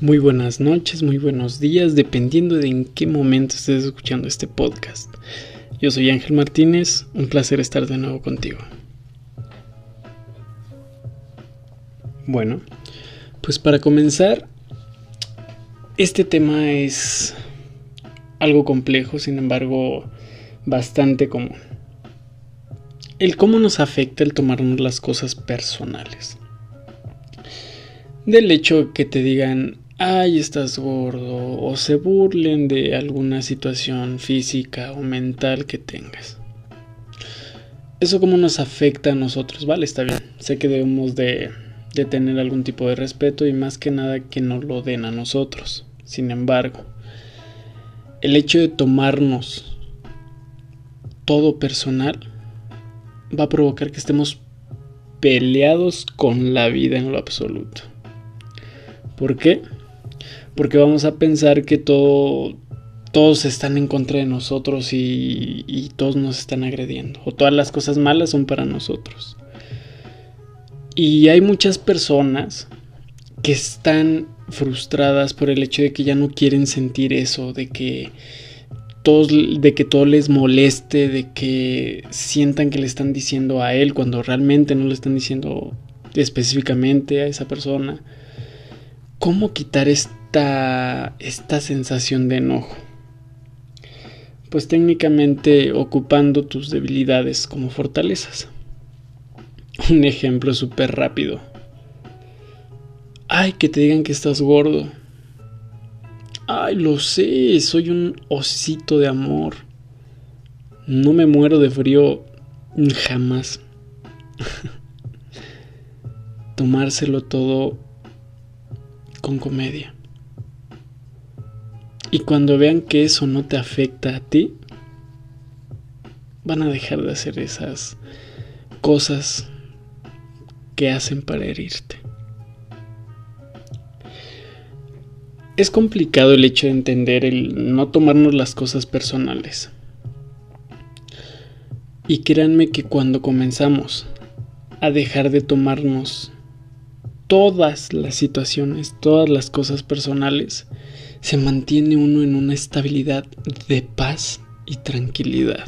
Muy buenas noches, muy buenos días, dependiendo de en qué momento estés escuchando este podcast. Yo soy Ángel Martínez, un placer estar de nuevo contigo. Bueno, pues para comenzar, este tema es algo complejo, sin embargo, bastante común. El cómo nos afecta el tomarnos las cosas personales del hecho que te digan, ay, estás gordo, o se burlen de alguna situación física o mental que tengas. Eso cómo nos afecta a nosotros, vale, está bien. Sé que debemos de, de tener algún tipo de respeto y más que nada que nos lo den a nosotros. Sin embargo, el hecho de tomarnos todo personal va a provocar que estemos peleados con la vida en lo absoluto. ¿Por qué? Porque vamos a pensar que todo, todos están en contra de nosotros y, y todos nos están agrediendo. O todas las cosas malas son para nosotros. Y hay muchas personas que están frustradas por el hecho de que ya no quieren sentir eso, de que todos, de que todo les moleste, de que sientan que le están diciendo a él cuando realmente no le están diciendo específicamente a esa persona. ¿Cómo quitar esta, esta sensación de enojo? Pues técnicamente ocupando tus debilidades como fortalezas. Un ejemplo súper rápido. Ay, que te digan que estás gordo. Ay, lo sé, soy un osito de amor. No me muero de frío jamás. Tomárselo todo con comedia. Y cuando vean que eso no te afecta a ti, van a dejar de hacer esas cosas que hacen para herirte. Es complicado el hecho de entender el no tomarnos las cosas personales. Y créanme que cuando comenzamos a dejar de tomarnos todas las situaciones, todas las cosas personales, se mantiene uno en una estabilidad de paz y tranquilidad.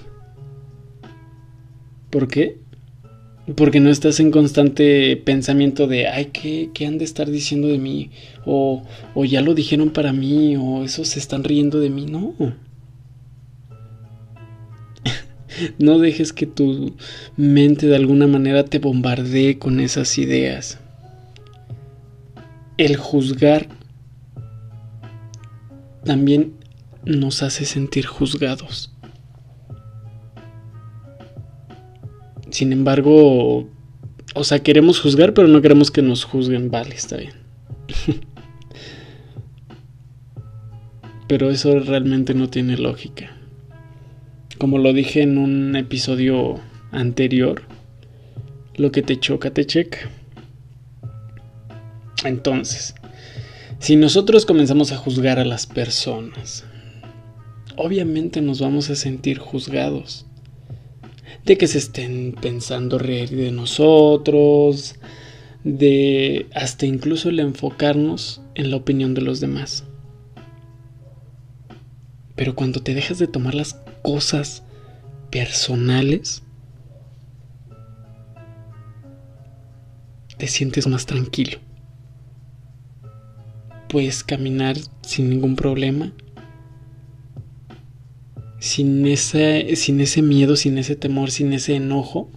¿Por qué? Porque no estás en constante pensamiento de, ay, ¿qué, qué han de estar diciendo de mí? O, o ya lo dijeron para mí, o esos se están riendo de mí. No. no dejes que tu mente de alguna manera te bombardee con esas ideas el juzgar también nos hace sentir juzgados. Sin embargo, o sea, queremos juzgar, pero no queremos que nos juzguen. Vale, está bien. pero eso realmente no tiene lógica. Como lo dije en un episodio anterior, lo que te choca, te checa. Entonces, si nosotros comenzamos a juzgar a las personas, obviamente nos vamos a sentir juzgados. De que se estén pensando reír de nosotros, de hasta incluso el enfocarnos en la opinión de los demás. Pero cuando te dejas de tomar las cosas personales, te sientes más tranquilo puedes caminar sin ningún problema. Sin ese, sin ese miedo, sin ese temor, sin ese enojo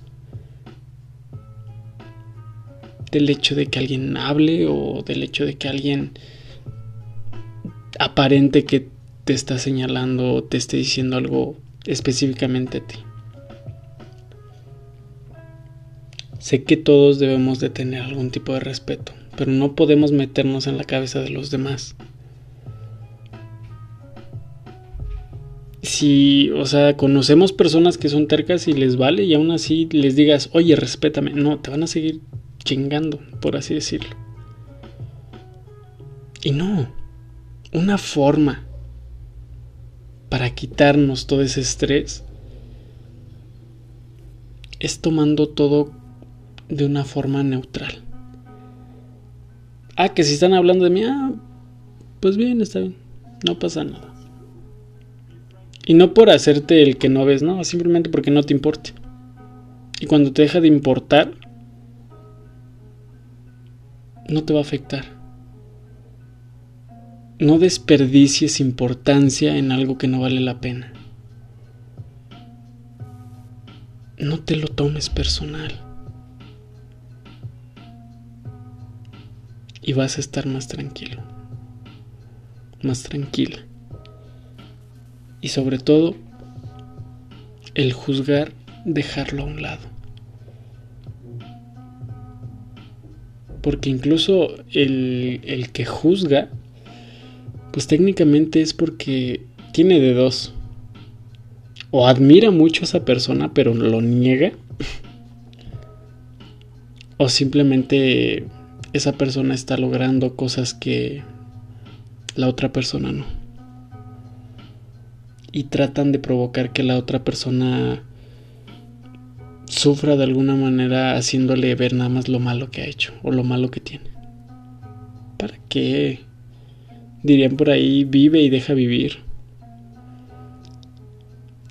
del hecho de que alguien hable o del hecho de que alguien aparente que te está señalando o te esté diciendo algo específicamente a ti. Sé que todos debemos de tener algún tipo de respeto pero no podemos meternos en la cabeza de los demás. Si, o sea, conocemos personas que son tercas y les vale y aún así les digas, oye, respétame, no, te van a seguir chingando, por así decirlo. Y no, una forma para quitarnos todo ese estrés es tomando todo de una forma neutral. Ah, que si están hablando de mí, ah, pues bien, está bien, no pasa nada. Y no por hacerte el que no ves, no, simplemente porque no te importe. Y cuando te deja de importar, no te va a afectar. No desperdicies importancia en algo que no vale la pena. No te lo tomes personal. Y vas a estar más tranquilo. Más tranquila. Y sobre todo, el juzgar, dejarlo a un lado. Porque incluso el, el que juzga, pues técnicamente es porque tiene de dos. O admira mucho a esa persona, pero lo niega. o simplemente esa persona está logrando cosas que la otra persona no. Y tratan de provocar que la otra persona sufra de alguna manera haciéndole ver nada más lo malo que ha hecho o lo malo que tiene. ¿Para qué? Dirían por ahí, vive y deja vivir.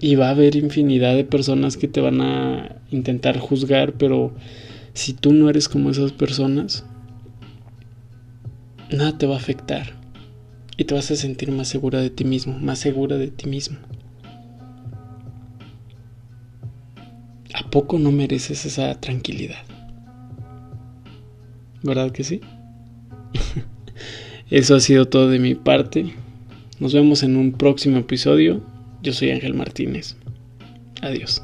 Y va a haber infinidad de personas que te van a intentar juzgar, pero si tú no eres como esas personas, nada te va a afectar. Y te vas a sentir más segura de ti mismo, más segura de ti mismo. ¿A poco no mereces esa tranquilidad? ¿Verdad que sí? Eso ha sido todo de mi parte. Nos vemos en un próximo episodio. Yo soy Ángel Martínez. Adiós.